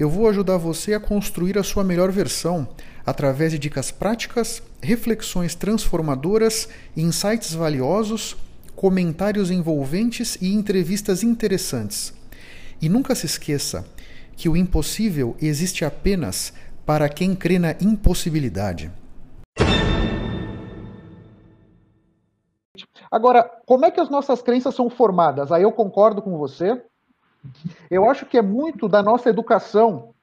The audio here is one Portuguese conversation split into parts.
eu vou ajudar você a construir a sua melhor versão através de dicas práticas, reflexões transformadoras, insights valiosos, comentários envolventes e entrevistas interessantes. E nunca se esqueça que o impossível existe apenas para quem crê na impossibilidade. Agora, como é que as nossas crenças são formadas? Aí eu concordo com você. Eu acho que é muito da nossa educação,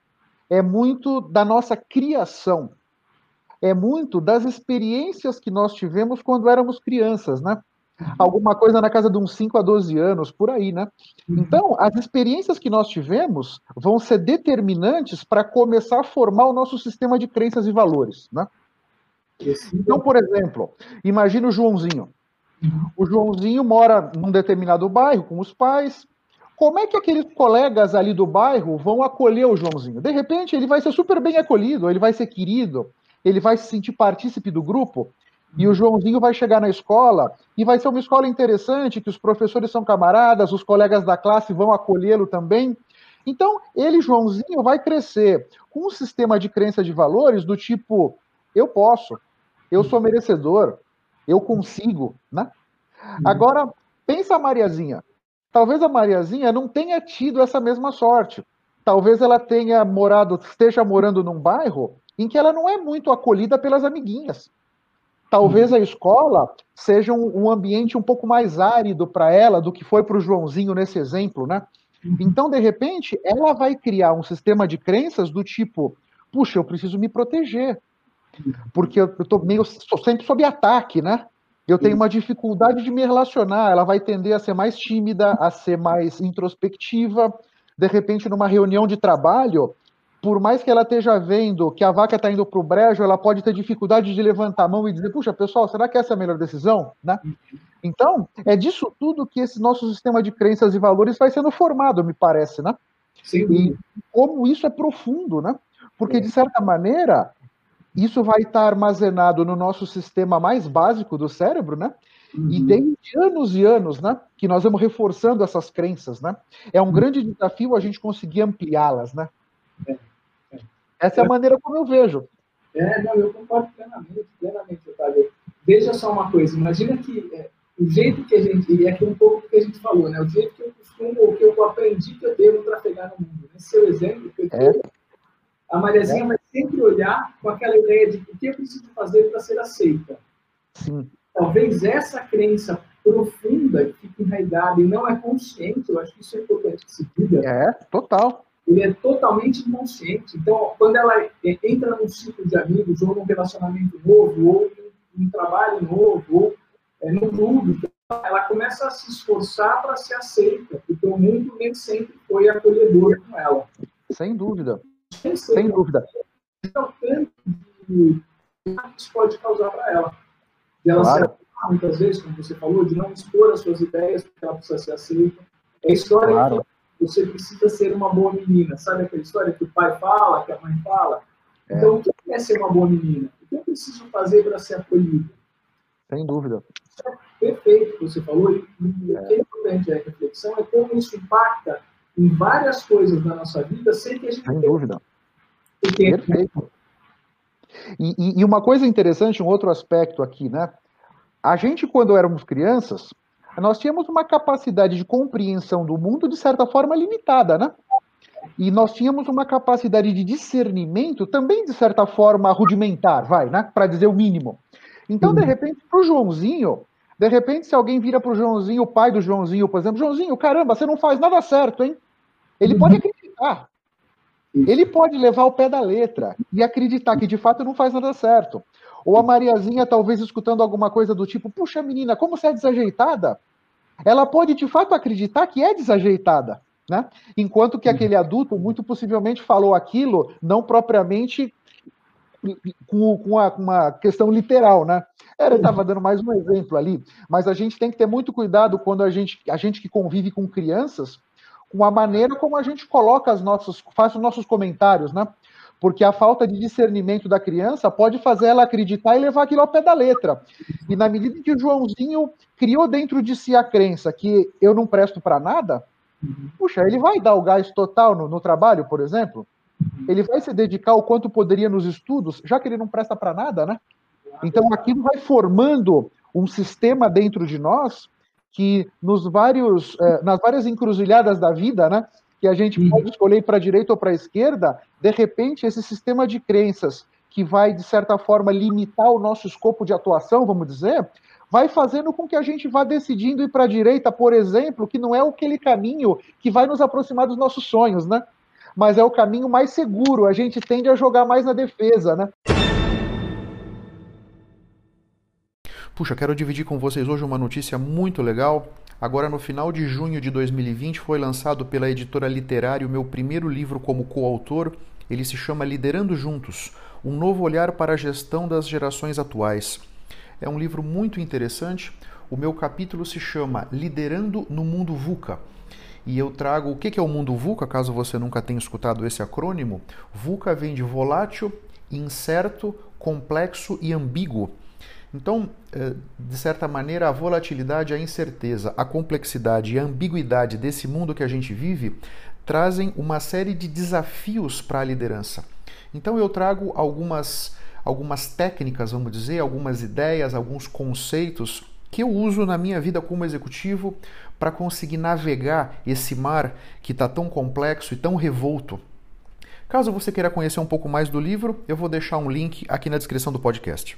é muito da nossa criação, é muito das experiências que nós tivemos quando éramos crianças, né? Alguma coisa na casa de uns 5 a 12 anos, por aí, né? Então, as experiências que nós tivemos vão ser determinantes para começar a formar o nosso sistema de crenças e valores, né? Então, por exemplo, imagina o Joãozinho. O Joãozinho mora num determinado bairro com os pais, como é que aqueles colegas ali do bairro vão acolher o Joãozinho? De repente, ele vai ser super bem acolhido, ele vai ser querido, ele vai se sentir partícipe do grupo, e o Joãozinho vai chegar na escola e vai ser uma escola interessante, que os professores são camaradas, os colegas da classe vão acolhê-lo também. Então, ele, Joãozinho, vai crescer com um sistema de crença de valores do tipo: eu posso, eu sou merecedor, eu consigo, né? Agora, pensa a Mariazinha. Talvez a Mariazinha não tenha tido essa mesma sorte. Talvez ela tenha morado, esteja morando num bairro em que ela não é muito acolhida pelas amiguinhas. Talvez a escola seja um, ambiente um pouco mais árido para ela do que foi para o Joãozinho nesse exemplo, né? Então, de repente, ela vai criar um sistema de crenças do tipo: puxa, eu preciso me proteger, porque eu estou meio, sempre sob ataque, né? Eu tenho uma dificuldade de me relacionar, ela vai tender a ser mais tímida, a ser mais introspectiva. De repente, numa reunião de trabalho, por mais que ela esteja vendo que a vaca está indo para o brejo, ela pode ter dificuldade de levantar a mão e dizer: puxa, pessoal, será que essa é a melhor decisão? Né? Então, é disso tudo que esse nosso sistema de crenças e valores vai sendo formado, me parece, né? Sim. E como isso é profundo, né? Porque, de certa maneira, isso vai estar armazenado no nosso sistema mais básico do cérebro, né? Uhum. E tem anos e anos, né? Que nós vamos reforçando essas crenças, né? É um uhum. grande desafio a gente conseguir ampliá-las, né? É, é. Essa é a maneira como eu vejo. É, não, eu concordo plenamente, plenamente, Otávio. Veja só uma coisa, imagina que é, o jeito que a gente, e aqui um pouco do que a gente falou, né? O jeito que eu costumo, ou que eu aprendi que eu devo trafegar no mundo. Esse seu exemplo que eu é. a Mariazinha é. Sempre olhar com aquela ideia de o que eu preciso fazer para ser aceita. Sim. Talvez essa crença profunda que fica enraizada e não é consciente, eu acho que isso é importante que se diga. É, total. Ele é totalmente inconsciente. Então, quando ela entra num ciclo de amigos, ou num relacionamento novo, ou em um trabalho novo, ou é, num clube, ela começa a se esforçar para ser aceita, porque o mundo nem sempre foi acolhedor com ela. Sem dúvida. Sem, Sem dúvida é o tanto de que isso pode causar para ela. De ela claro. ser, muitas vezes, como você falou, de não expor as suas ideias, porque ela precisa ser aceita. É a história claro. que você precisa ser uma boa menina. Sabe aquela história que o pai fala, que a mãe fala? É. Então, o que é ser uma boa menina? O que eu preciso fazer para ser acolhida? Sem dúvida. Isso é perfeito o que você falou. E é. o que é importante é a reflexão é como isso impacta em várias coisas da nossa vida sem que a gente Sem dúvida. Perfeito. E, e, uma coisa interessante, um outro aspecto aqui, né? A gente, quando éramos crianças, nós tínhamos uma capacidade de compreensão do mundo, de certa forma, limitada, né? E nós tínhamos uma capacidade de discernimento também, de certa forma, rudimentar, vai, né? Para dizer o mínimo. Então, de uhum. repente, para o Joãozinho, de repente, se alguém vira para o Joãozinho, o pai do Joãozinho, por exemplo, Joãozinho, caramba, você não faz nada certo, hein? Ele pode uhum. acreditar. Ele pode levar o pé da letra e acreditar que de fato não faz nada certo. Ou a Mariazinha, talvez escutando alguma coisa do tipo: puxa, menina, como você é desajeitada? Ela pode de fato acreditar que é desajeitada. Né? Enquanto que aquele adulto muito possivelmente falou aquilo não propriamente com, com uma, uma, questão literal, né? Ele estava dando mais um exemplo ali, mas a gente tem que ter muito cuidado quando a gente, a gente que convive com crianças, com a maneira como a gente coloca as nossas, faz os nossos comentários, né? Porque a falta de discernimento da criança pode fazer ela acreditar e levar aquilo ao pé da letra. E na medida que o Joãozinho criou dentro de si a crença que eu não presto para nada, puxa, ele vai dar o gás total no, no trabalho, por exemplo? Ele vai se dedicar o quanto poderia nos estudos, já que ele não presta para nada, né? Então aquilo vai formando um sistema dentro de nós que nos vários, eh, nas várias encruzilhadas da vida, né, que a gente uhum. pode escolher para a direita ou para a esquerda, de repente esse sistema de crenças que vai de certa forma limitar o nosso escopo de atuação, vamos dizer, vai fazendo com que a gente vá decidindo ir para a direita, por exemplo, que não é aquele caminho que vai nos aproximar dos nossos sonhos, né? Mas é o caminho mais seguro, a gente tende a jogar mais na defesa, né? Puxa, quero dividir com vocês hoje uma notícia muito legal. Agora, no final de junho de 2020, foi lançado pela editora Literário o meu primeiro livro como coautor. Ele se chama Liderando Juntos Um Novo Olhar para a Gestão das Gerações Atuais. É um livro muito interessante. O meu capítulo se chama Liderando no Mundo VUCA. E eu trago o que é o mundo VUCA, caso você nunca tenha escutado esse acrônimo. VUCA vem de volátil, incerto, complexo e ambíguo. Então, eh, de certa maneira, a volatilidade, a incerteza, a complexidade e a ambiguidade desse mundo que a gente vive trazem uma série de desafios para a liderança. Então, eu trago algumas, algumas técnicas, vamos dizer, algumas ideias, alguns conceitos que eu uso na minha vida como executivo para conseguir navegar esse mar que está tão complexo e tão revolto. Caso você queira conhecer um pouco mais do livro, eu vou deixar um link aqui na descrição do podcast.